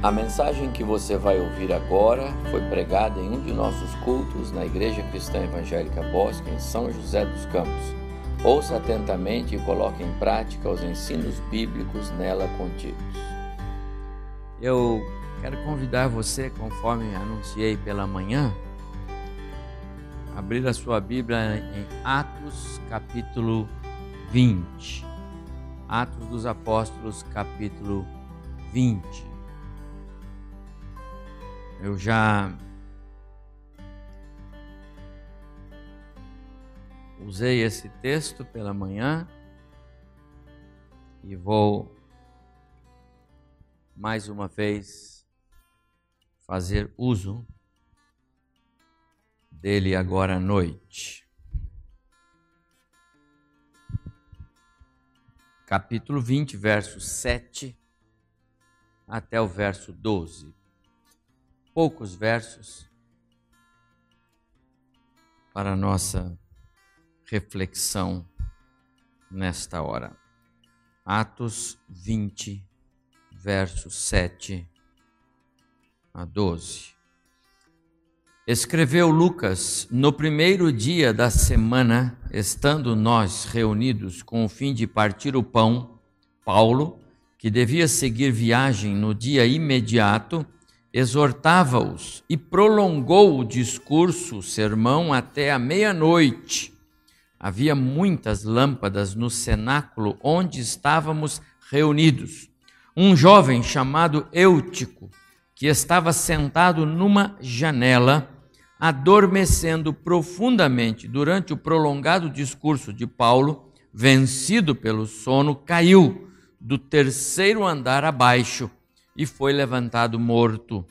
A mensagem que você vai ouvir agora foi pregada em um de nossos cultos na Igreja Cristã Evangélica Bosque, em São José dos Campos. Ouça atentamente e coloque em prática os ensinos bíblicos nela contidos. Eu quero convidar você, conforme anunciei pela manhã, a abrir a sua Bíblia em Atos capítulo 20. Atos dos Apóstolos capítulo 20. Eu já usei esse texto pela manhã e vou mais uma vez fazer uso dele agora à noite. Capítulo 20, verso 7 até o verso 12 poucos versos para nossa reflexão nesta hora. Atos 20, versos 7 a 12. Escreveu Lucas no primeiro dia da semana, estando nós reunidos com o fim de partir o pão, Paulo, que devia seguir viagem no dia imediato, exortava-os e prolongou o discurso, o sermão, até a meia-noite. Havia muitas lâmpadas no cenáculo onde estávamos reunidos. Um jovem chamado Eutico, que estava sentado numa janela, adormecendo profundamente durante o prolongado discurso de Paulo, vencido pelo sono, caiu do terceiro andar abaixo e foi levantado morto.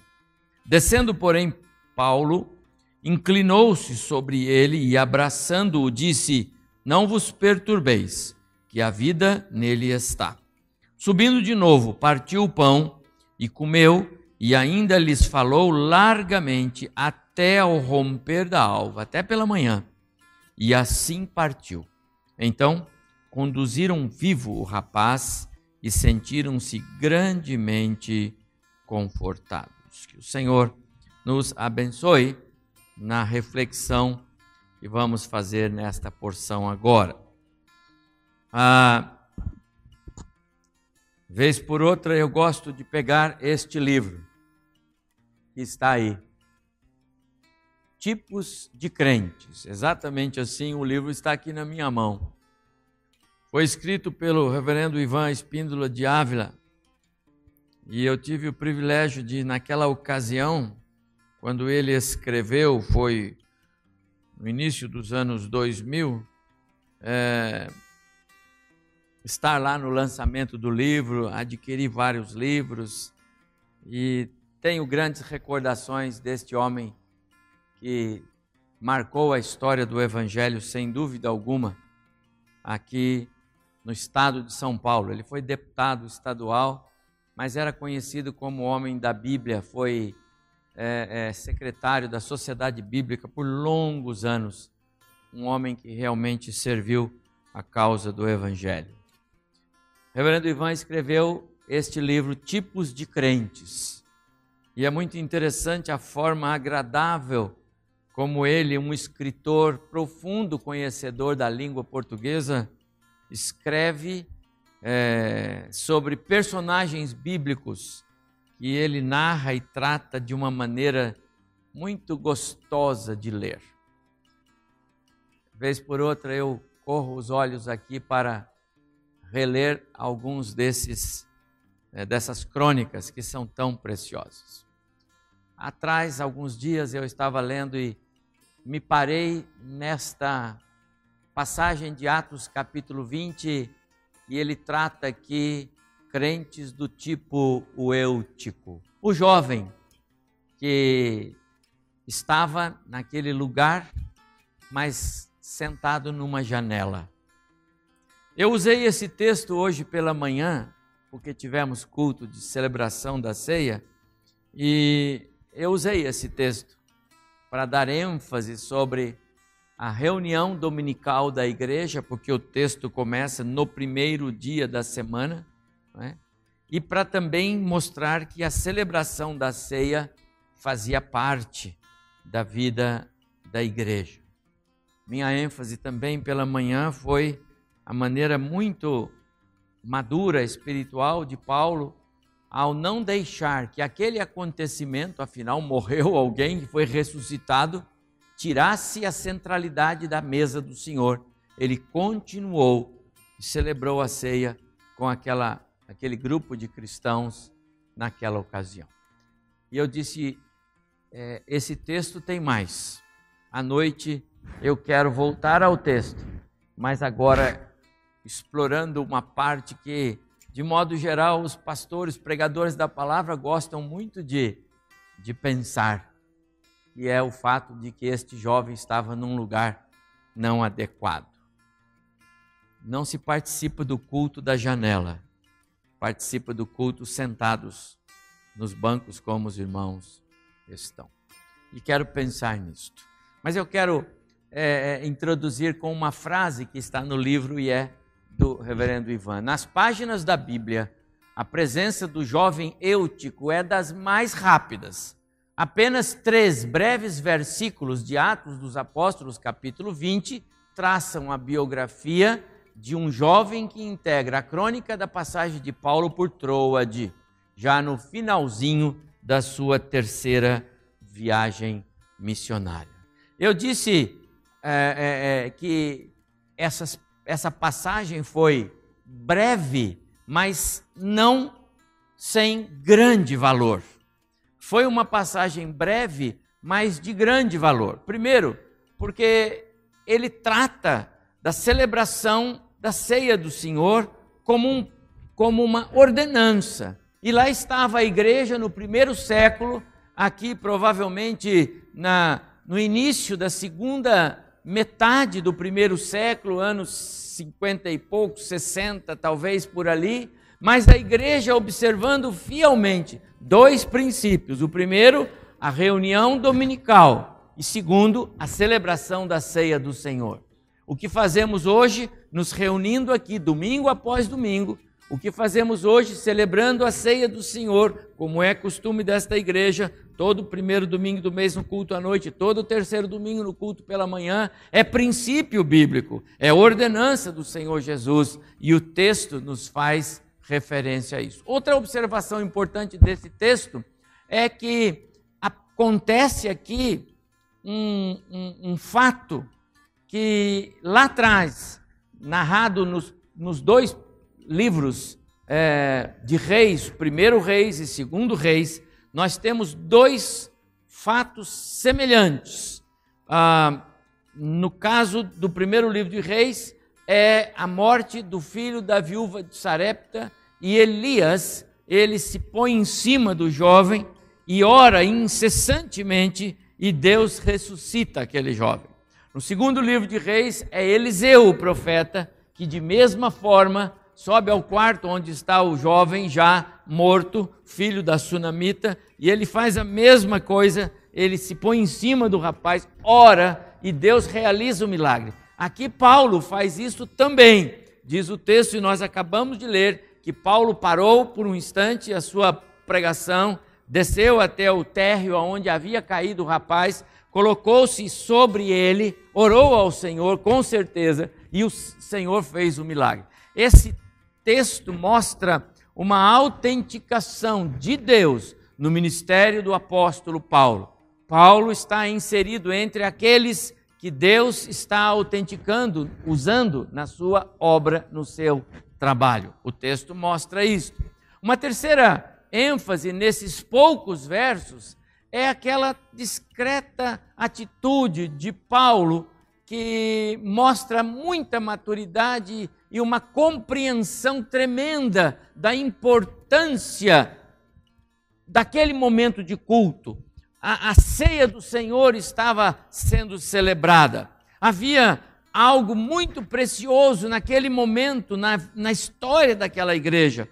Descendo, porém, Paulo inclinou-se sobre ele e, abraçando-o, disse: Não vos perturbeis, que a vida nele está. Subindo de novo, partiu o pão e comeu, e ainda lhes falou largamente até ao romper da alva, até pela manhã. E assim partiu. Então conduziram vivo o rapaz e sentiram-se grandemente confortados. Que o Senhor nos abençoe na reflexão que vamos fazer nesta porção agora. Ah, vez por outra eu gosto de pegar este livro que está aí. Tipos de crentes. Exatamente assim o livro está aqui na minha mão. Foi escrito pelo reverendo Ivan Espíndola de Ávila. E eu tive o privilégio de, naquela ocasião, quando ele escreveu, foi no início dos anos 2000, é, estar lá no lançamento do livro, adquirir vários livros e tenho grandes recordações deste homem que marcou a história do Evangelho, sem dúvida alguma, aqui no estado de São Paulo. Ele foi deputado estadual, mas era conhecido como homem da Bíblia, foi é, é, secretário da Sociedade Bíblica por longos anos. Um homem que realmente serviu a causa do Evangelho. Reverendo Ivan escreveu este livro, Tipos de Crentes. E é muito interessante a forma agradável como ele, um escritor profundo conhecedor da língua portuguesa, escreve é, sobre personagens bíblicos que ele narra e trata de uma maneira muito gostosa de ler. Vez por outra eu corro os olhos aqui para reler alguns desses é, dessas crônicas que são tão preciosas. Atrás, alguns dias eu estava lendo e me parei nesta passagem de Atos capítulo 20, e ele trata aqui crentes do tipo o Eutico, o jovem que estava naquele lugar, mas sentado numa janela. Eu usei esse texto hoje pela manhã, porque tivemos culto de celebração da ceia, e eu usei esse texto para dar ênfase sobre a reunião dominical da igreja, porque o texto começa no primeiro dia da semana, é? e para também mostrar que a celebração da ceia fazia parte da vida da igreja. Minha ênfase também pela manhã foi a maneira muito madura espiritual de Paulo ao não deixar que aquele acontecimento, afinal morreu alguém que foi ressuscitado, tirasse a centralidade da mesa do Senhor. Ele continuou e celebrou a ceia com aquela, aquele grupo de cristãos naquela ocasião. E eu disse: é, esse texto tem mais. À noite eu quero voltar ao texto, mas agora explorando uma parte que, de modo geral, os pastores, pregadores da palavra gostam muito de, de pensar e é o fato de que este jovem estava num lugar não adequado. Não se participa do culto da janela, participa do culto sentados nos bancos como os irmãos estão. E quero pensar nisto. Mas eu quero é, é introduzir com uma frase que está no livro e é do reverendo Ivan. Nas páginas da Bíblia, a presença do jovem Eutico é das mais rápidas Apenas três breves versículos de Atos dos Apóstolos, capítulo 20, traçam a biografia de um jovem que integra a crônica da passagem de Paulo por Troade, já no finalzinho da sua terceira viagem missionária. Eu disse é, é, é que essas, essa passagem foi breve, mas não sem grande valor foi uma passagem breve, mas de grande valor. Primeiro, porque ele trata da celebração da ceia do Senhor como, um, como uma ordenança. E lá estava a igreja no primeiro século, aqui provavelmente na, no início da segunda metade do primeiro século, anos 50 e poucos, 60 talvez por ali, mas a igreja observando fielmente dois princípios. O primeiro, a reunião dominical, e segundo, a celebração da ceia do Senhor. O que fazemos hoje, nos reunindo aqui domingo após domingo, o que fazemos hoje, celebrando a ceia do Senhor, como é costume desta igreja, todo primeiro domingo do mês no culto à noite, todo terceiro domingo no culto pela manhã, é princípio bíblico, é ordenança do Senhor Jesus, e o texto nos faz referência a isso. Outra observação importante desse texto é que acontece aqui um, um, um fato que lá atrás, narrado nos, nos dois livros é, de Reis, primeiro Reis e segundo Reis, nós temos dois fatos semelhantes. Ah, no caso do primeiro livro de Reis, é a morte do filho da viúva de Sarepta e Elias, ele se põe em cima do jovem e ora incessantemente e Deus ressuscita aquele jovem. No segundo livro de Reis é Eliseu, o profeta, que de mesma forma sobe ao quarto onde está o jovem já morto, filho da sunamita, e ele faz a mesma coisa, ele se põe em cima do rapaz, ora e Deus realiza o milagre. Aqui Paulo faz isso também. Diz o texto e nós acabamos de ler que Paulo parou por um instante a sua pregação, desceu até o térreo onde havia caído o rapaz, colocou-se sobre ele, orou ao Senhor, com certeza, e o Senhor fez o milagre. Esse texto mostra uma autenticação de Deus no ministério do apóstolo Paulo. Paulo está inserido entre aqueles que Deus está autenticando, usando na sua obra, no seu trabalho. O texto mostra isso. Uma terceira ênfase nesses poucos versos é aquela discreta atitude de Paulo que mostra muita maturidade e uma compreensão tremenda da importância daquele momento de culto. A, a ceia do Senhor estava sendo celebrada. Havia algo muito precioso naquele momento, na, na história daquela igreja.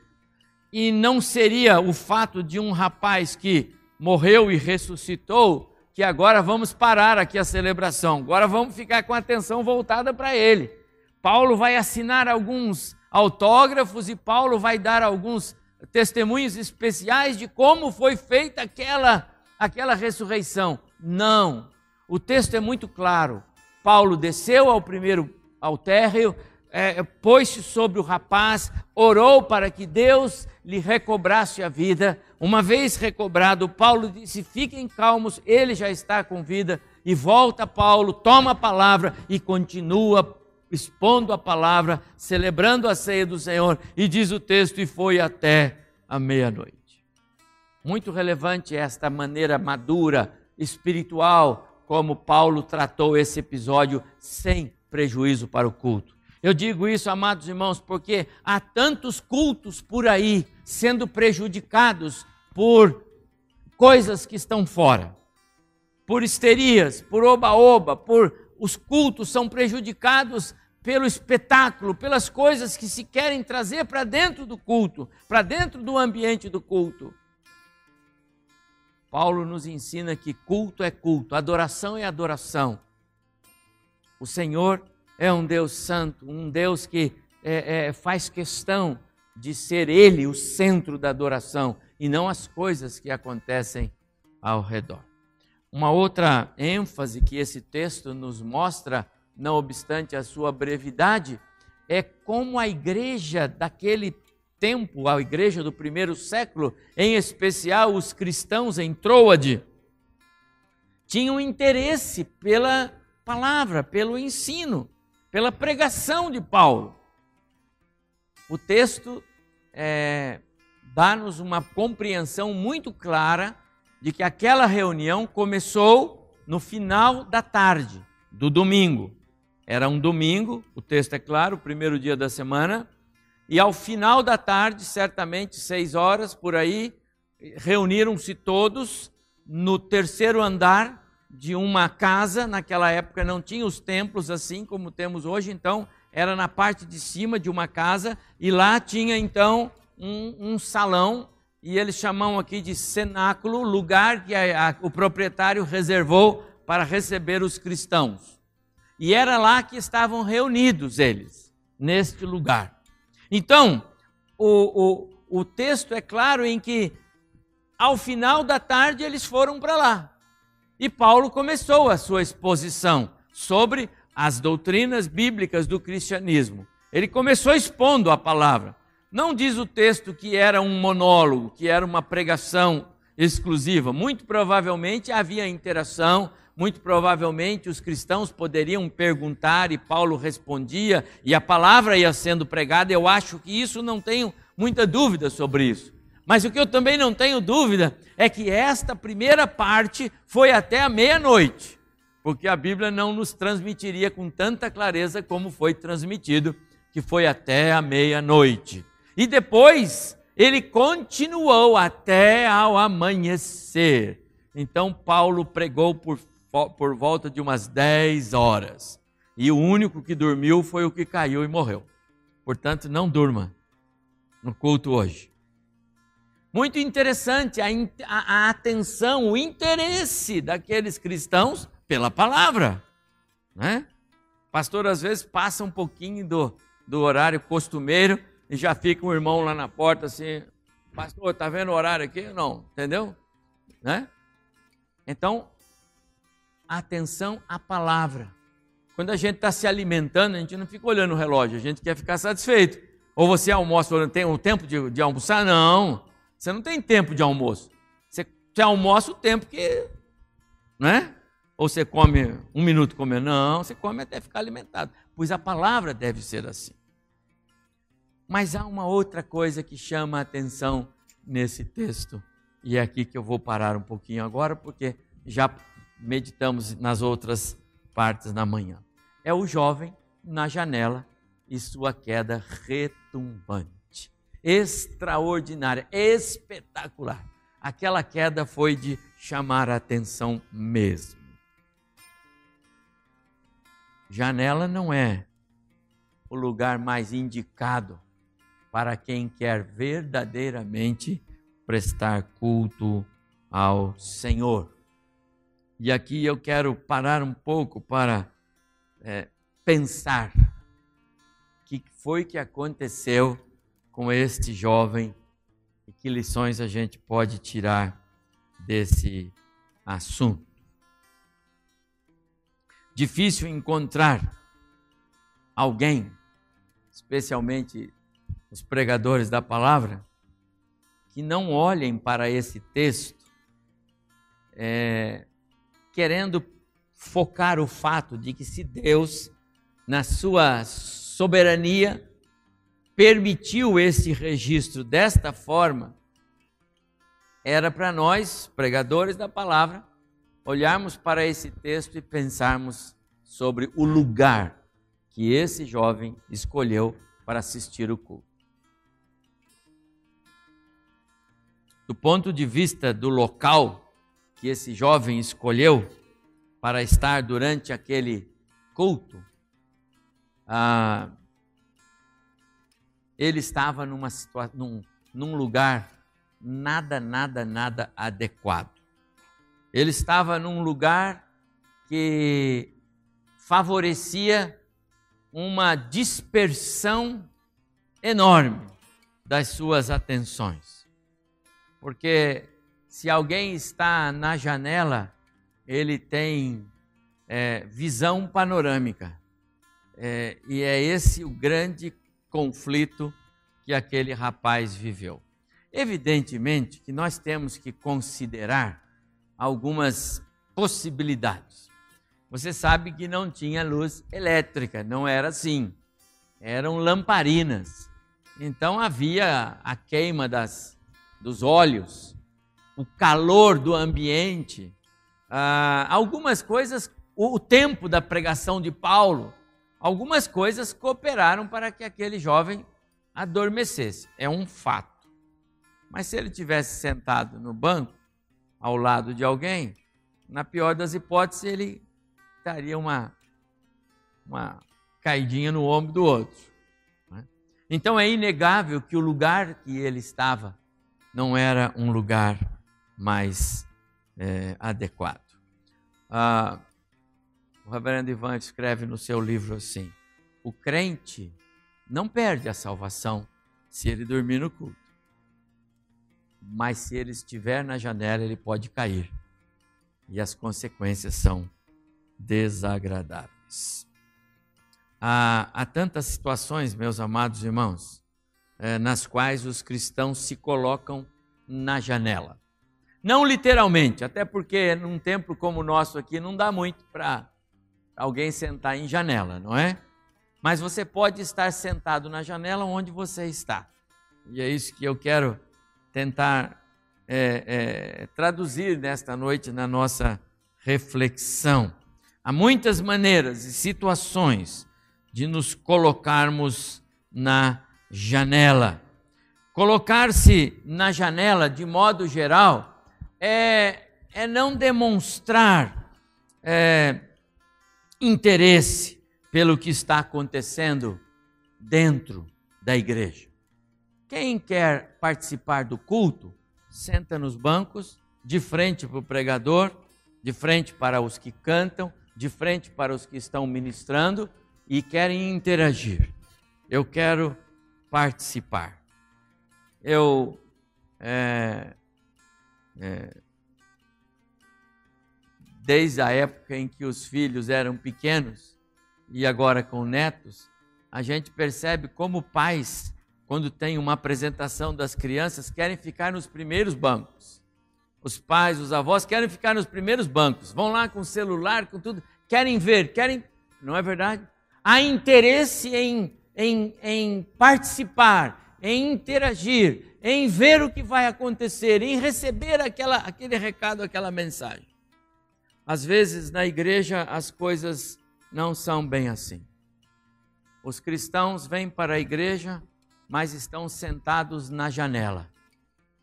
E não seria o fato de um rapaz que morreu e ressuscitou, que agora vamos parar aqui a celebração, agora vamos ficar com a atenção voltada para ele. Paulo vai assinar alguns autógrafos e Paulo vai dar alguns testemunhos especiais de como foi feita aquela, aquela ressurreição. Não. O texto é muito claro. Paulo desceu ao primeiro ao térreo, é, pôs-se sobre o rapaz, orou para que Deus lhe recobrasse a vida. Uma vez recobrado, Paulo disse: Fiquem calmos, ele já está com vida. E volta Paulo, toma a palavra e continua expondo a palavra, celebrando a ceia do Senhor. E diz o texto: E foi até a meia-noite. Muito relevante esta maneira madura, espiritual, como Paulo tratou esse episódio sem prejuízo para o culto. Eu digo isso, amados irmãos, porque há tantos cultos por aí sendo prejudicados por coisas que estão fora, por histerias, por oba-oba, por os cultos são prejudicados pelo espetáculo, pelas coisas que se querem trazer para dentro do culto, para dentro do ambiente do culto. Paulo nos ensina que culto é culto, adoração é adoração. O Senhor é um Deus santo, um Deus que é, é, faz questão de ser Ele o centro da adoração e não as coisas que acontecem ao redor. Uma outra ênfase que esse texto nos mostra, não obstante a sua brevidade, é como a igreja daquele tempo, a igreja do primeiro século, em especial os cristãos em Troade, tinham interesse pela palavra, pelo ensino, pela pregação de Paulo. O texto é, dá-nos uma compreensão muito clara de que aquela reunião começou no final da tarde do domingo. Era um domingo, o texto é claro, o primeiro dia da semana, e ao final da tarde, certamente seis horas por aí, reuniram-se todos no terceiro andar de uma casa. Naquela época não tinha os templos assim como temos hoje, então era na parte de cima de uma casa e lá tinha então um, um salão e eles chamam aqui de cenáculo, lugar que a, a, o proprietário reservou para receber os cristãos. E era lá que estavam reunidos eles, neste lugar. Então, o, o, o texto é claro em que, ao final da tarde, eles foram para lá. E Paulo começou a sua exposição sobre as doutrinas bíblicas do cristianismo. Ele começou expondo a palavra. Não diz o texto que era um monólogo, que era uma pregação exclusiva. Muito provavelmente havia interação, muito provavelmente os cristãos poderiam perguntar e Paulo respondia e a palavra ia sendo pregada. Eu acho que isso não tenho muita dúvida sobre isso. Mas o que eu também não tenho dúvida é que esta primeira parte foi até a meia-noite, porque a Bíblia não nos transmitiria com tanta clareza como foi transmitido, que foi até a meia-noite. E depois ele continuou até ao amanhecer. Então Paulo pregou por, por volta de umas 10 horas. E o único que dormiu foi o que caiu e morreu. Portanto, não durma no culto hoje. Muito interessante a, a, a atenção, o interesse daqueles cristãos pela palavra. Né? Pastor, às vezes, passa um pouquinho do, do horário costumeiro e já fica um irmão lá na porta assim, pastor, tá vendo o horário aqui? Não, entendeu? Né? Então, atenção à palavra. Quando a gente está se alimentando, a gente não fica olhando o relógio, a gente quer ficar satisfeito. Ou você almoça, tem um tempo de, de almoçar? Não, você não tem tempo de almoço. Você, você almoça o tempo que, né? Ou você come um minuto comer? Não, você come até ficar alimentado. Pois a palavra deve ser assim. Mas há uma outra coisa que chama a atenção nesse texto, e é aqui que eu vou parar um pouquinho agora, porque já meditamos nas outras partes na manhã. É o jovem na janela e sua queda retumbante, extraordinária, espetacular. Aquela queda foi de chamar a atenção mesmo. Janela não é o lugar mais indicado para quem quer verdadeiramente prestar culto ao Senhor. E aqui eu quero parar um pouco para é, pensar o que foi que aconteceu com este jovem e que lições a gente pode tirar desse assunto. Difícil encontrar alguém, especialmente os pregadores da palavra, que não olhem para esse texto é, querendo focar o fato de que se Deus, na sua soberania, permitiu esse registro desta forma, era para nós, pregadores da palavra, olharmos para esse texto e pensarmos sobre o lugar que esse jovem escolheu para assistir o culto. Do ponto de vista do local que esse jovem escolheu para estar durante aquele culto, ah, ele estava numa num, num lugar nada, nada, nada adequado. Ele estava num lugar que favorecia uma dispersão enorme das suas atenções. Porque se alguém está na janela, ele tem é, visão panorâmica. É, e é esse o grande conflito que aquele rapaz viveu. Evidentemente que nós temos que considerar algumas possibilidades. Você sabe que não tinha luz elétrica, não era assim. Eram lamparinas. Então havia a queima das, dos óleos, o calor do ambiente, ah, algumas coisas, o, o tempo da pregação de Paulo algumas coisas cooperaram para que aquele jovem adormecesse. É um fato. Mas se ele tivesse sentado no banco, ao lado de alguém, na pior das hipóteses, ele daria uma, uma caidinha no ombro do outro. Né? Então é inegável que o lugar que ele estava não era um lugar mais é, adequado. Ah, o reverendo Ivan escreve no seu livro assim: o crente não perde a salvação se ele dormir no culto. Mas se ele estiver na janela, ele pode cair. E as consequências são desagradáveis. Há, há tantas situações, meus amados irmãos, eh, nas quais os cristãos se colocam na janela. Não literalmente, até porque num templo como o nosso aqui não dá muito para alguém sentar em janela, não é? Mas você pode estar sentado na janela onde você está. E é isso que eu quero tentar é, é, traduzir nesta noite na nossa reflexão. Há muitas maneiras e situações de nos colocarmos na janela. Colocar-se na janela, de modo geral, é, é não demonstrar é, interesse pelo que está acontecendo dentro da igreja. Quem quer participar do culto, senta nos bancos, de frente para o pregador, de frente para os que cantam, de frente para os que estão ministrando e querem interagir. Eu quero participar. Eu é, é, desde a época em que os filhos eram pequenos e agora com netos, a gente percebe como pais, quando tem uma apresentação das crianças, querem ficar nos primeiros bancos. Os pais, os avós querem ficar nos primeiros bancos, vão lá com o celular, com tudo, querem ver, querem. Não é verdade? Há interesse em, em, em participar, em interagir, em ver o que vai acontecer, em receber aquela, aquele recado, aquela mensagem. Às vezes na igreja as coisas não são bem assim. Os cristãos vêm para a igreja, mas estão sentados na janela.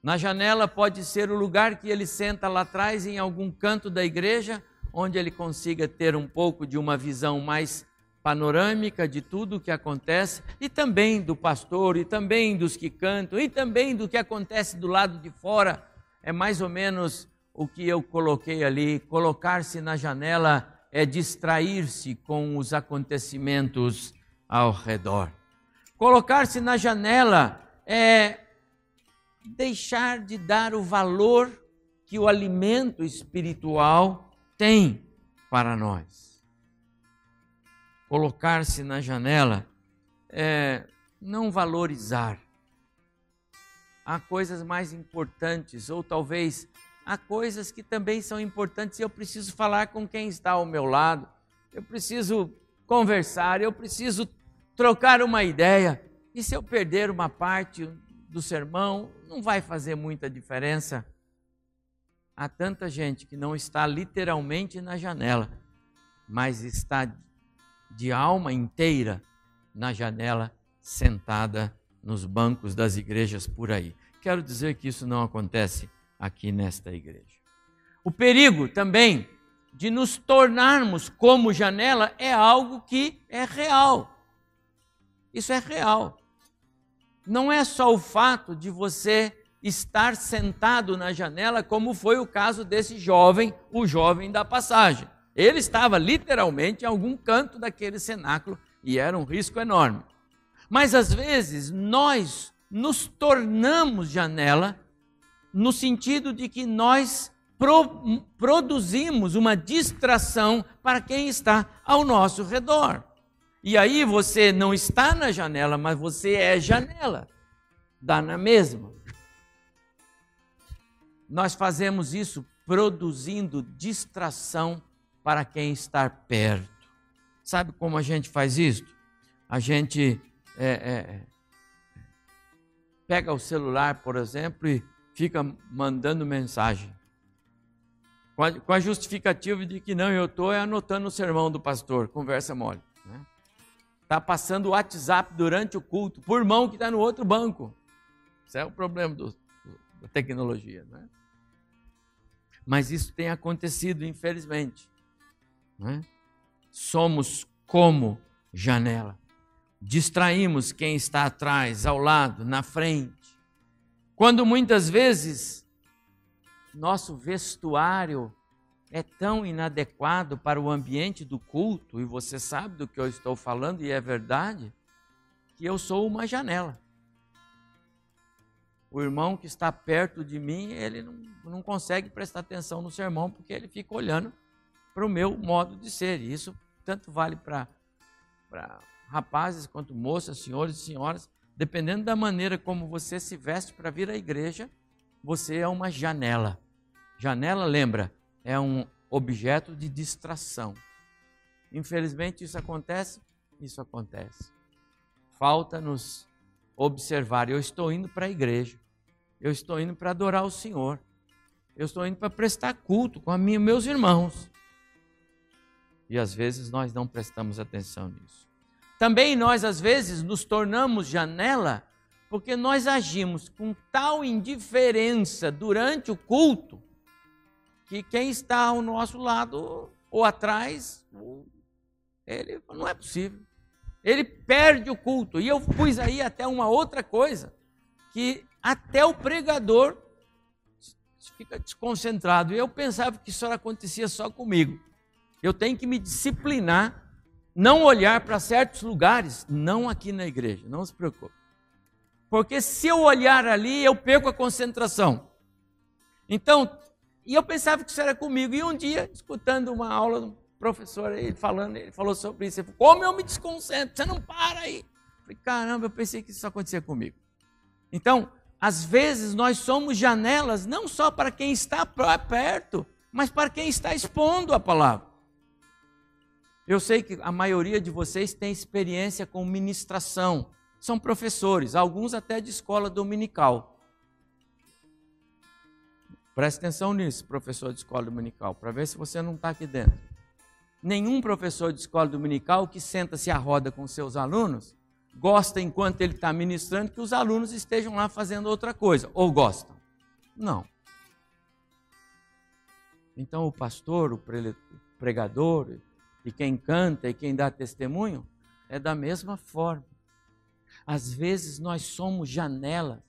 Na janela pode ser o lugar que ele senta lá atrás, em algum canto da igreja, onde ele consiga ter um pouco de uma visão mais panorâmica de tudo o que acontece, e também do pastor, e também dos que cantam, e também do que acontece do lado de fora. É mais ou menos o que eu coloquei ali. Colocar-se na janela é distrair-se com os acontecimentos ao redor. Colocar-se na janela é deixar de dar o valor que o alimento espiritual tem para nós. Colocar-se na janela é não valorizar. Há coisas mais importantes, ou talvez há coisas que também são importantes e eu preciso falar com quem está ao meu lado, eu preciso conversar, eu preciso trocar uma ideia. E se eu perder uma parte do sermão, não vai fazer muita diferença. Há tanta gente que não está literalmente na janela, mas está de alma inteira na janela, sentada nos bancos das igrejas por aí. Quero dizer que isso não acontece aqui nesta igreja. O perigo também de nos tornarmos como janela é algo que é real. Isso é real. Não é só o fato de você estar sentado na janela, como foi o caso desse jovem, o jovem da passagem. Ele estava literalmente em algum canto daquele cenáculo e era um risco enorme. Mas às vezes nós nos tornamos janela no sentido de que nós pro, produzimos uma distração para quem está ao nosso redor. E aí você não está na janela, mas você é janela. Dá na mesma. Nós fazemos isso produzindo distração para quem está perto. Sabe como a gente faz isso? A gente é, é, pega o celular, por exemplo, e fica mandando mensagem. Com a, justificativa de que não, eu estou anotando o sermão do pastor, conversa mole está passando o WhatsApp durante o culto por mão que está no outro banco. Isso é o problema do, da tecnologia. Né? Mas isso tem acontecido, infelizmente. Né? Somos como janela. Distraímos quem está atrás, ao lado, na frente. Quando muitas vezes nosso vestuário é tão inadequado para o ambiente do culto, e você sabe do que eu estou falando, e é verdade, que eu sou uma janela. O irmão que está perto de mim, ele não, não consegue prestar atenção no sermão, porque ele fica olhando para o meu modo de ser. E isso tanto vale para rapazes quanto moças, senhores e senhoras. Dependendo da maneira como você se veste para vir à igreja, você é uma janela. Janela, lembra, é um objeto de distração. Infelizmente, isso acontece? Isso acontece. Falta-nos observar. Eu estou indo para a igreja, eu estou indo para adorar o Senhor, eu estou indo para prestar culto com meus irmãos. E às vezes nós não prestamos atenção nisso. Também nós, às vezes, nos tornamos janela porque nós agimos com tal indiferença durante o culto que quem está ao nosso lado ou atrás, ele não é possível. Ele perde o culto. E eu pus aí até uma outra coisa, que até o pregador fica desconcentrado. E eu pensava que isso acontecia só comigo. Eu tenho que me disciplinar, não olhar para certos lugares, não aqui na igreja, não se preocupe. Porque se eu olhar ali, eu perco a concentração. Então, e eu pensava que isso era comigo. E um dia, escutando uma aula do professor, ele falando, ele falou sobre isso. Ele falou, como eu me desconcentro, você não para aí. Eu falei, caramba, eu pensei que isso acontecia comigo. Então, às vezes nós somos janelas não só para quem está perto, mas para quem está expondo a palavra. Eu sei que a maioria de vocês tem experiência com ministração, são professores, alguns até de escola dominical. Preste atenção nisso, professor de escola dominical, para ver se você não está aqui dentro. Nenhum professor de escola dominical que senta-se à roda com seus alunos gosta, enquanto ele está ministrando, que os alunos estejam lá fazendo outra coisa. Ou gostam? Não. Então, o pastor, o pregador, e quem canta e quem dá testemunho, é da mesma forma. Às vezes nós somos janela.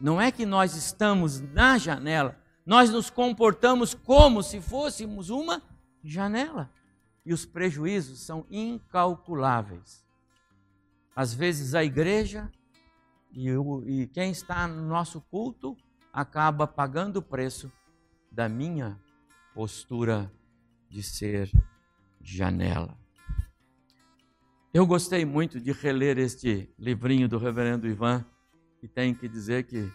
Não é que nós estamos na janela, nós nos comportamos como se fôssemos uma janela. E os prejuízos são incalculáveis. Às vezes a igreja E, e quem está no nosso culto acaba pagando o preço da minha postura de ser janela. Eu gostei muito de reler este livrinho do reverendo Ivan, e tenho que dizer que,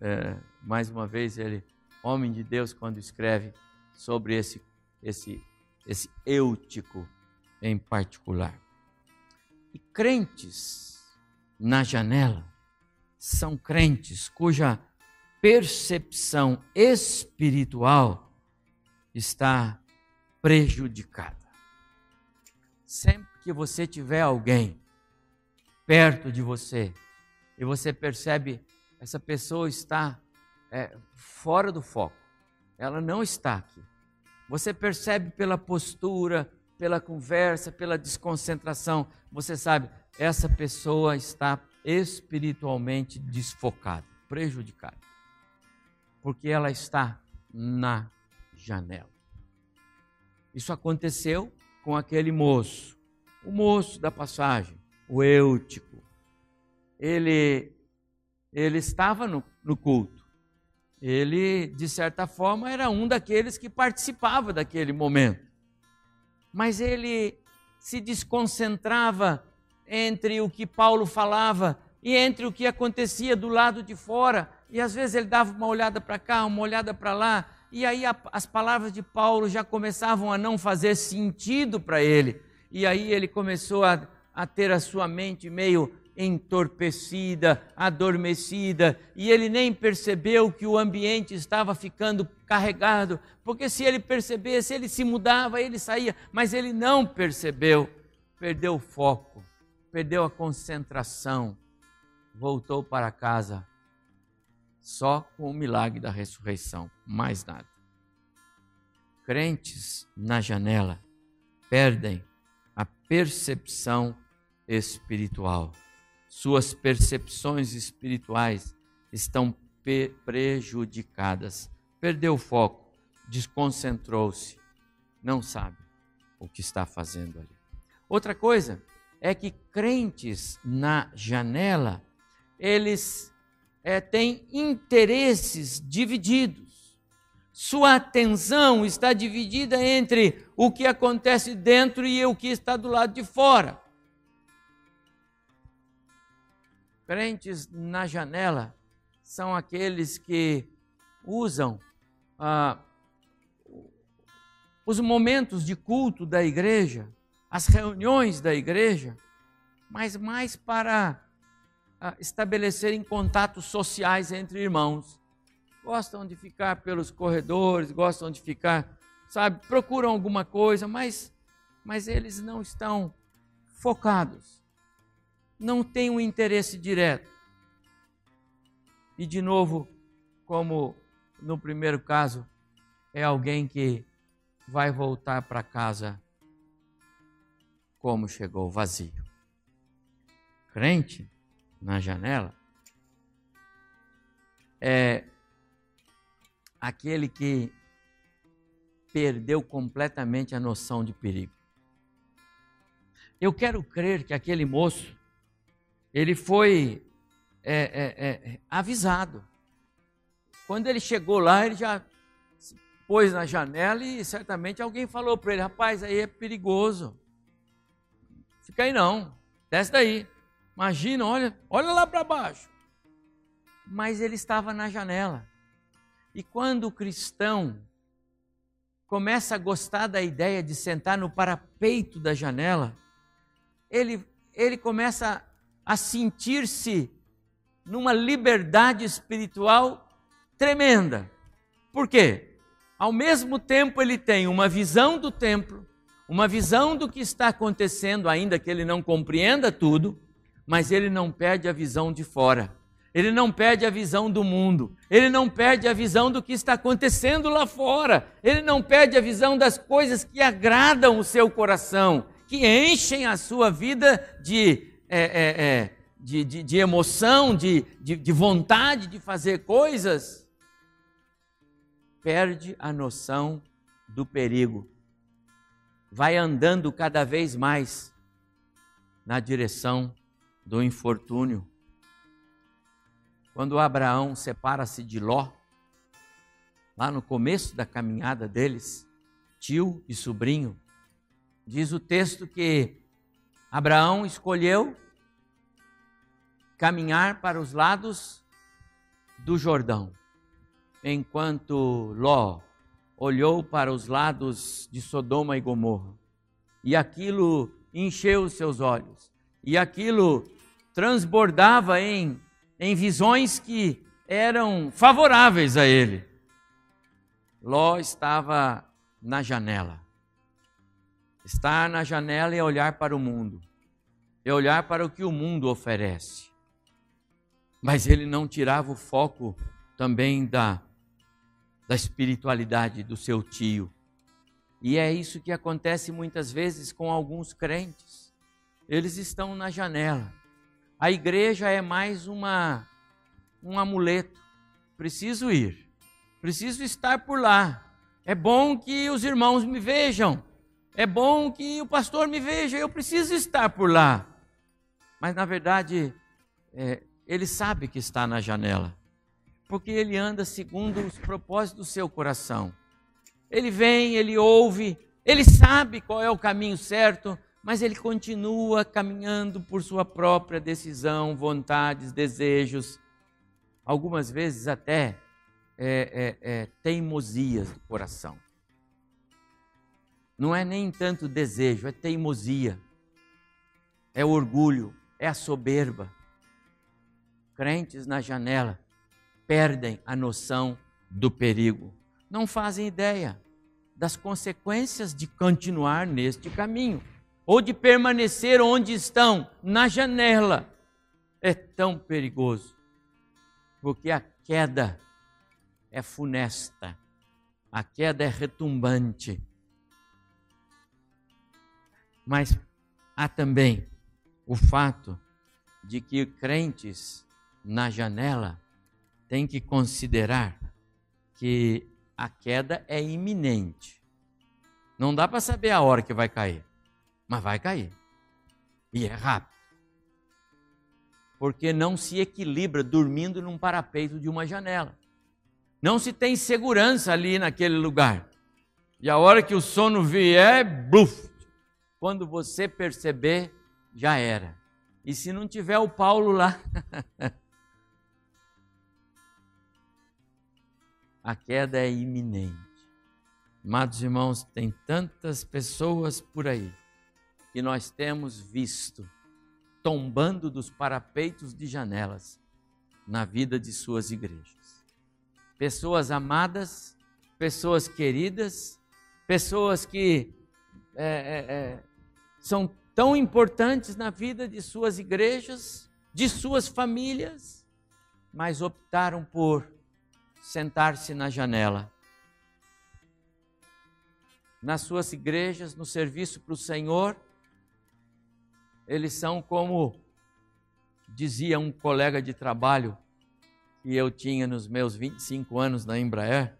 é, mais uma vez, ele, homem de Deus, quando escreve sobre esse, esse, esse eutico em particular. E crentes na janela são crentes cuja percepção espiritual está prejudicada. Sempre que você tiver alguém perto de você e você percebe essa pessoa está é, fora do foco, ela não está aqui. Você percebe pela postura, pela conversa, pela desconcentração, você sabe, essa pessoa está espiritualmente desfocada, prejudicada, porque ela está na janela. Isso aconteceu com aquele moço, o moço da passagem, o Eutico. Ele, ele estava no, no culto. Ele, de certa forma, era um daqueles que participava daquele momento. Mas ele se desconcentrava entre o que Paulo falava e entre o que acontecia do lado de fora. E às vezes ele dava uma olhada para cá, uma olhada para lá, e aí a, as palavras de Paulo já começavam a não fazer sentido para ele. E aí ele começou a, a ter a sua mente meio entorpecida, adormecida, e ele nem percebeu que o ambiente estava ficando carregado, porque se ele percebesse, ele se mudava, ele saía, mas ele não percebeu, perdeu o foco, perdeu a concentração, voltou para casa só com o milagre da ressurreição, mais nada. Crentes na janela perdem a percepção espiritual. Suas percepções espirituais estão prejudicadas. Perdeu o foco, desconcentrou-se, não sabe o que está fazendo ali. Outra coisa é que crentes na janela, eles é, tem interesses divididos. Sua atenção está dividida entre o que acontece dentro e o que está do lado de fora. Crentes na janela são aqueles que usam ah, os momentos de culto da igreja, as reuniões da igreja, mas mais para estabelecerem contatos sociais entre irmãos. Gostam de ficar pelos corredores, gostam de ficar, sabe, procuram alguma coisa, mas, mas eles não estão focados, não têm um interesse direto. E de novo, como no primeiro caso, é alguém que vai voltar para casa como chegou, vazio. Crente na janela é aquele que perdeu completamente a noção de perigo. Eu quero crer que aquele moço, ele foi é, é, é, avisado. Quando ele chegou lá, ele já se pôs na janela e certamente alguém falou para ele: rapaz, aí é perigoso. Fica aí não, desce daí. Imagina, olha, olha lá para baixo. Mas ele estava na janela. E quando o cristão começa a gostar da ideia de sentar no parapeito da janela, ele, ele começa a sentir-se numa liberdade espiritual tremenda. Por quê? Ao mesmo tempo, ele tem uma visão do templo, uma visão do que está acontecendo, ainda que ele não compreenda tudo, mas ele não perde a visão de fora. Ele não perde a visão do mundo, ele não perde a visão do que está acontecendo lá fora, ele não perde a visão das coisas que agradam o seu coração, que enchem a sua vida de, é, é, é, de, de, de, emoção, de, de, de vontade de fazer coisas. Perde a noção do perigo, vai andando cada vez mais na direção do infortúnio. quando Abraão separa-se de Ló, lá no começo da caminhada deles, tio e sobrinho, diz o texto que Abraão escolheu caminhar para os lados do Jordão, enquanto Ló olhou para os lados de Sodoma e Gomorra. E aquilo encheu os seus olhos. E aquilo transbordava em, em visões que eram favoráveis a ele. Ló estava na janela. Estar na janela é olhar para o mundo, é olhar para o que o mundo oferece. Mas ele não tirava o foco também da, da espiritualidade do seu tio. E é isso que acontece muitas vezes com alguns crentes. Eles estão na janela. A igreja é mais uma um amuleto. Preciso ir. Preciso estar por lá. É bom que os irmãos me vejam. É bom que o pastor me veja. Eu preciso estar por lá. Mas na verdade, é, ele sabe que está na janela, porque ele anda segundo os propósitos do seu coração. Ele vem, ele ouve, ele sabe qual é o caminho certo, mas ele continua caminhando por sua própria decisão, vontades, desejos, algumas vezes até é, é, é, teimosias do coração. Não é nem tanto desejo, é teimosia, é orgulho, é a soberba. Crentes na janela perdem a noção do perigo, não fazem ideia das consequências de continuar neste caminho ou de permanecer onde estão, na janela. É tão perigoso, porque a queda é funesta, a queda é retumbante. Mas há também o fato de que crentes na janela têm que considerar que a queda é iminente. Não dá para saber a hora que vai cair, mas vai cair. E é rápido. Porque não se equilibra dormindo num parapeito de uma janela. Não se tem segurança ali naquele lugar. E a hora que o sono vier, bluf, quando você perceber, já era. E se não tiver o Paulo lá, a queda é iminente. Amados irmãos, tem tantas pessoas por aí que nós temos visto tombando dos parapeitos de janelas na vida de suas igrejas pessoas amadas, pessoas queridas, pessoas que é, é, é, são tão importantes na vida de suas igrejas, de suas famílias, mas optaram por sentar-se na janela. Nas suas igrejas, no serviço para o Senhor, eles são como dizia um colega de trabalho que eu tinha nos meus 25 anos na Embraer,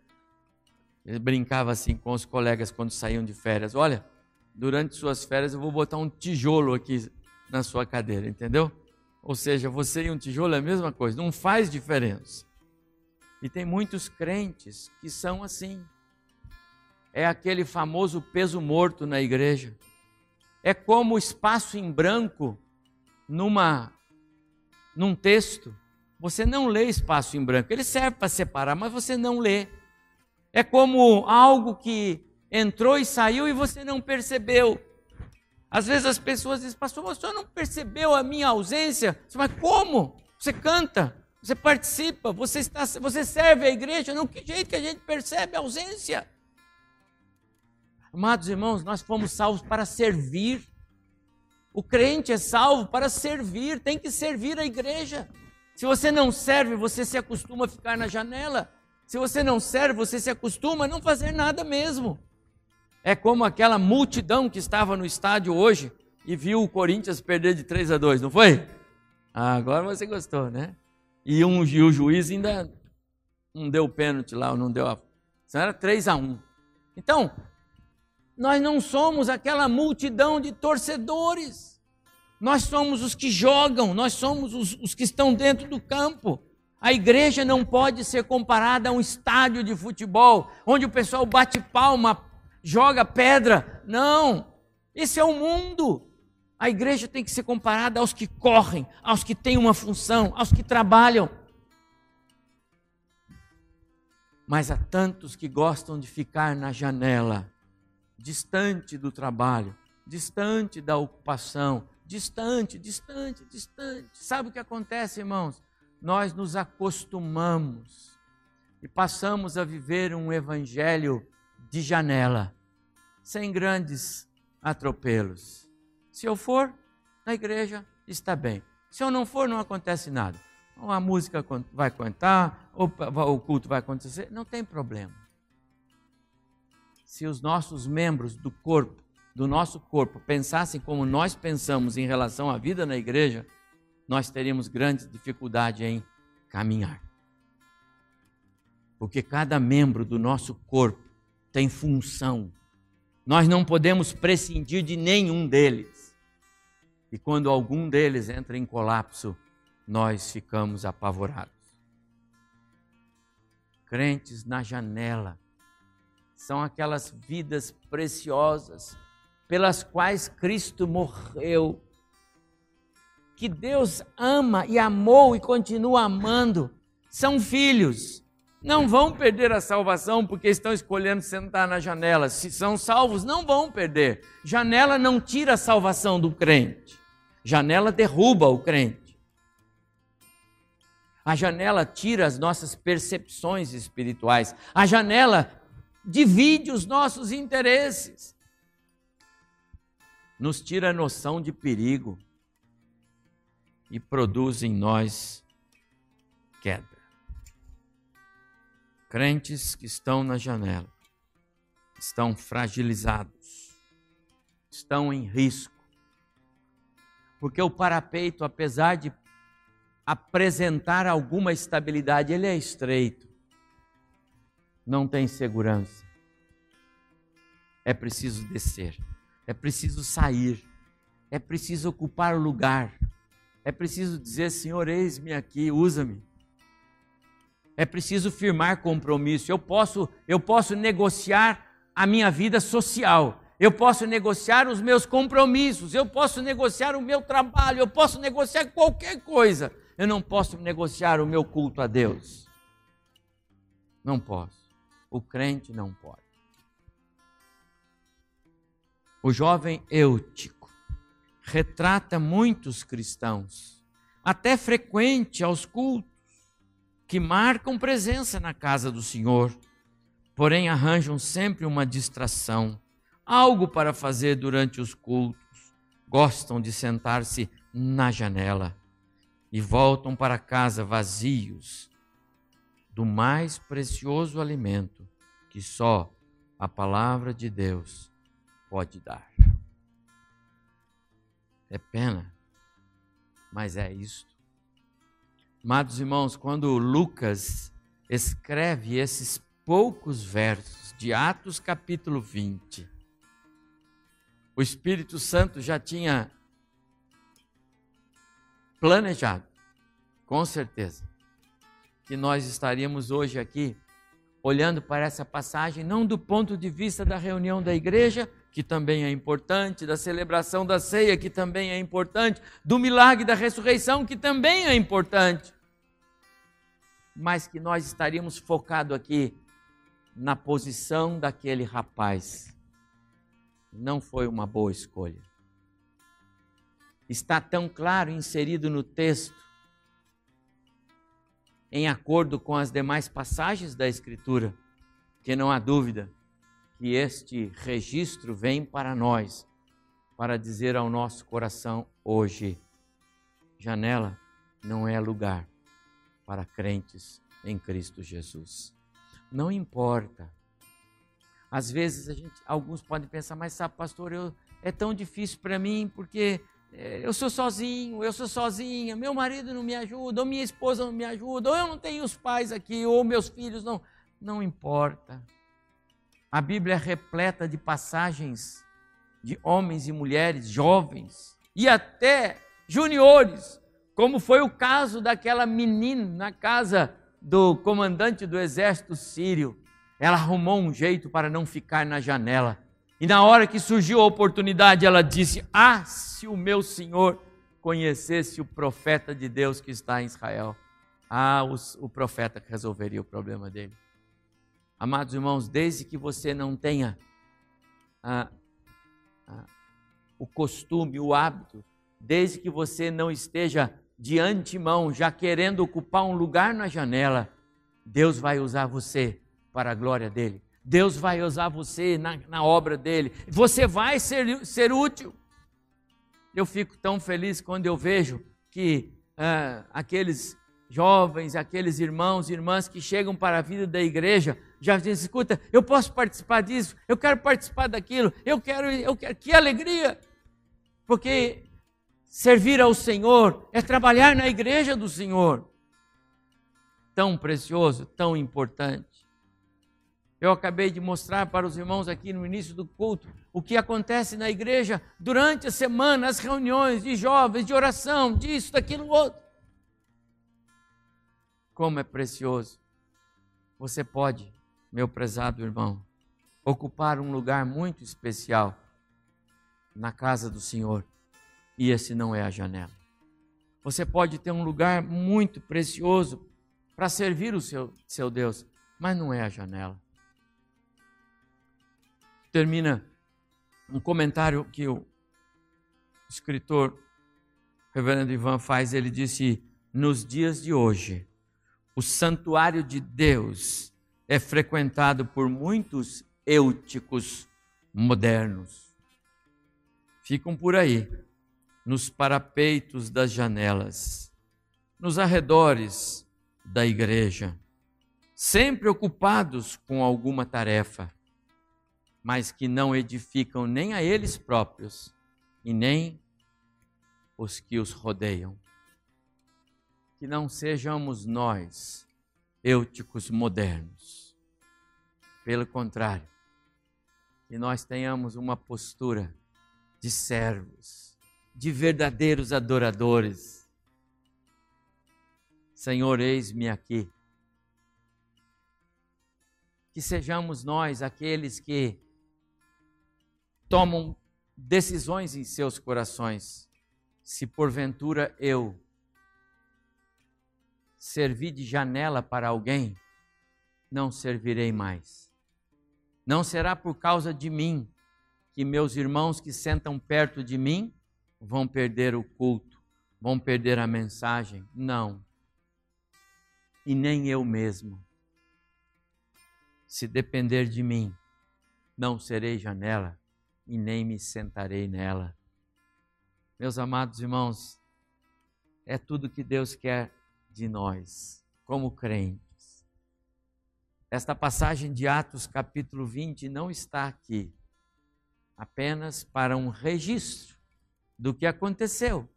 ele brincava assim com os colegas quando saíam de férias: Olha, durante suas férias eu vou botar um tijolo aqui na sua cadeira, entendeu? Ou seja, você e um tijolo é a mesma coisa, não faz diferença. E tem muitos crentes que são assim. É aquele famoso peso morto na igreja. É como espaço em branco numa num texto você não lê espaço em branco. Ele serve para separar, mas você não lê. É como algo que entrou e saiu e você não percebeu. Às vezes as pessoas dizem, pastor, você não percebeu a minha ausência? Mas como? Você canta, você participa, você, está, você serve a igreja. Não, que jeito que a gente percebe a ausência? Amados irmãos, nós fomos salvos para servir. O crente é salvo para servir, tem que servir a igreja. Se você não serve, você se acostuma a ficar na janela. Se você não serve, você se acostuma a não fazer nada mesmo. É como aquela multidão que estava no estádio hoje e viu o Corinthians perder de 3 a 2, não foi? Ah, agora você gostou, né? E, um, e o juiz ainda não deu pênalti lá, não deu a. Senão era 3 a 1. Então, nós não somos aquela multidão de torcedores. Nós somos os que jogam, nós somos os, os que estão dentro do campo. A igreja não pode ser comparada a um estádio de futebol, onde o pessoal bate palma, joga pedra. Não! Esse é o mundo. A igreja tem que ser comparada aos que correm, aos que têm uma função, aos que trabalham. Mas há tantos que gostam de ficar na janela, distante do trabalho, distante da ocupação, distante, distante, distante. Sabe o que acontece, irmãos? Nós nos acostumamos e passamos a viver um evangelho de janela, sem grandes atropelos. Se eu for na igreja, está bem. Se eu não for, não acontece nada. A música vai cantar, o culto vai acontecer, não tem problema. Se os nossos membros do corpo do nosso corpo pensassem como nós pensamos em relação à vida na igreja, nós teríamos grande dificuldade em caminhar. Porque cada membro do nosso corpo tem função. Nós não podemos prescindir de nenhum deles. E quando algum deles entra em colapso, nós ficamos apavorados. Crentes na janela são aquelas vidas preciosas pelas quais Cristo morreu. Que Deus ama e amou e continua amando. São filhos. Não vão perder a salvação porque estão escolhendo sentar na janela. Se são salvos, não vão perder. Janela não tira a salvação do crente. Janela derruba o crente. A janela tira as nossas percepções espirituais. A janela divide os nossos interesses nos tira a noção de perigo e produz em nós queda. Crentes que estão na janela estão fragilizados, estão em risco, porque o parapeito, apesar de apresentar alguma estabilidade, ele é estreito, não tem segurança. É preciso descer. É preciso sair. É preciso ocupar o lugar. É preciso dizer: Senhor, eis-me aqui, usa-me. É preciso firmar compromisso. Eu posso, eu posso negociar a minha vida social. Eu posso negociar os meus compromissos. Eu posso negociar o meu trabalho. Eu posso negociar qualquer coisa. Eu não posso negociar o meu culto a Deus. Não posso. O crente não pode. O jovem Eutico retrata muitos cristãos, até frequente aos cultos, que marcam presença na casa do Senhor, porém arranjam sempre uma distração, algo para fazer durante os cultos, gostam de sentar-se na janela e voltam para casa vazios do mais precioso alimento que só a palavra de Deus pode dar. É pena, mas é isto. Amados irmãos, quando Lucas escreve esses poucos versos de Atos capítulo 20, o Espírito Santo já tinha planejado, com certeza, que nós estaríamos hoje aqui olhando para essa passagem, não do ponto de vista da reunião da igreja, que também é importante, da celebração da ceia, que também é importante, do milagre da ressurreição, que também é importante. Mas que nós estaríamos focados aqui na posição daquele rapaz. Não foi uma boa escolha. Está tão claro inserido no texto, em acordo com as demais passagens da Escritura, que não há dúvida que este registro vem para nós, para dizer ao nosso coração hoje: janela não é lugar para crentes em Cristo Jesus. Não importa. Às vezes gente, alguns podem pensar, mas sabe, pastor, eu, é tão difícil para mim porque eu sou sozinho, eu sou sozinha, meu marido não me ajuda, ou minha esposa não me ajuda, ou eu não tenho os pais aqui, ou meus filhos não. Não importa. A Bíblia é repleta de passagens de homens e mulheres jovens e até juniores, Como foi o caso daquela menina na casa do comandante do exército sírio. Ela arrumou um jeito para não ficar na janela. E na hora que surgiu a oportunidade, ela disse: Ah, se o meu senhor conhecesse o profeta de Deus que está em Israel. Ah, os, o profeta que resolveria o problema dele. Amados irmãos, desde que você não tenha ah, ah, o costume, o hábito, desde que você não esteja de antemão já querendo ocupar um lugar na janela, Deus vai usar você para a glória dele. Deus vai usar você na, na obra dele. Você vai ser, ser útil. Eu fico tão feliz quando eu vejo que ah, aqueles jovens, aqueles irmãos e irmãs que chegam para a vida da igreja, já dizem, escuta, eu posso participar disso, eu quero participar daquilo, eu quero, eu quero, que alegria! Porque servir ao Senhor é trabalhar na igreja do Senhor. Tão precioso, tão importante. Eu acabei de mostrar para os irmãos aqui no início do culto o que acontece na igreja durante a semana, as reuniões de jovens, de oração, disso, daquilo, outro. Como é precioso. Você pode, meu prezado irmão, ocupar um lugar muito especial na casa do Senhor e esse não é a janela. Você pode ter um lugar muito precioso para servir o seu, seu Deus, mas não é a janela. Termina um comentário que o escritor Reverendo Ivan faz, ele disse: Nos dias de hoje, o santuário de Deus é frequentado por muitos eúticos modernos. Ficam por aí, nos parapeitos das janelas, nos arredores da igreja, sempre ocupados com alguma tarefa, mas que não edificam nem a eles próprios e nem os que os rodeiam. Que não sejamos nós eúticos modernos. Pelo contrário, que nós tenhamos uma postura de servos de verdadeiros adoradores. Senhor, eis-me aqui. Que sejamos nós aqueles que tomam decisões em seus corações. Se porventura eu servir de janela para alguém, não servirei mais. Não será por causa de mim que meus irmãos que sentam perto de mim vão perder o culto, vão perder a mensagem. Não. E nem eu mesmo. Se depender de mim, não serei janela e nem me sentarei nela. Meus amados irmãos, é tudo que Deus quer de nós, como crentes. Esta passagem de Atos, capítulo 20, não está aqui apenas para um registro do que aconteceu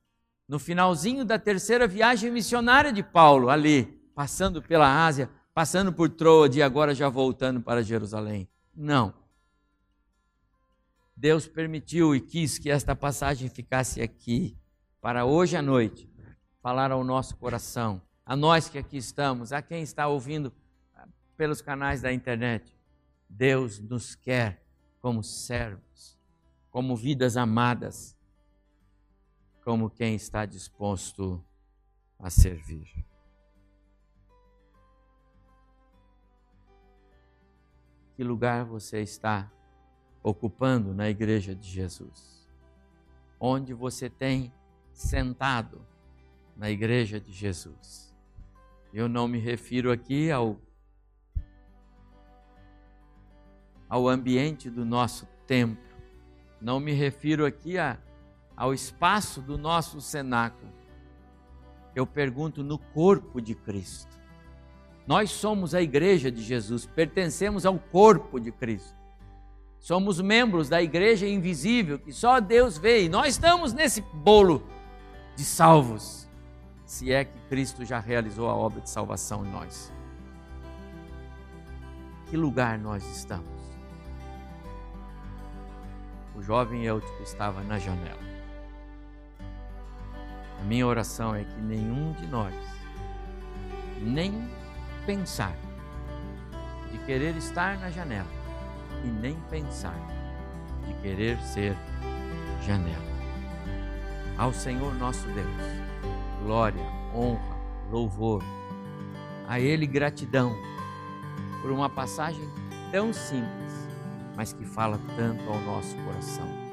no finalzinho da terceira viagem missionária de Paulo, ali, passando pela Ásia, passando por Troade e agora já voltando para Jerusalém. Não. Deus permitiu e quis que esta passagem ficasse aqui para hoje à noite falar ao nosso coração, a nós que aqui estamos, a quem está ouvindo pelos canais da internet. Deus nos quer como servos, como vidas amadas como quem está disposto a servir. Que lugar você está ocupando na igreja de Jesus? Onde você tem sentado na igreja de Jesus? Eu não me refiro aqui ao ao ambiente do nosso templo. Não me refiro aqui a ao espaço do nosso cenáculo, eu pergunto no corpo de Cristo. Nós somos a igreja de Jesus, pertencemos ao corpo de Cristo. Somos membros da igreja invisível que só Deus vê e nós estamos nesse bolo de salvos, se é que Cristo já realizou a obra de salvação em nós. Que lugar nós estamos? O jovem Eutico estava na janela minha oração é que nenhum de nós nem pensar de querer estar na janela e nem pensar de querer ser janela. Ao Senhor nosso Deus, glória, honra, louvor. A Ele gratidão por uma passagem tão simples, mas que fala tanto ao nosso coração.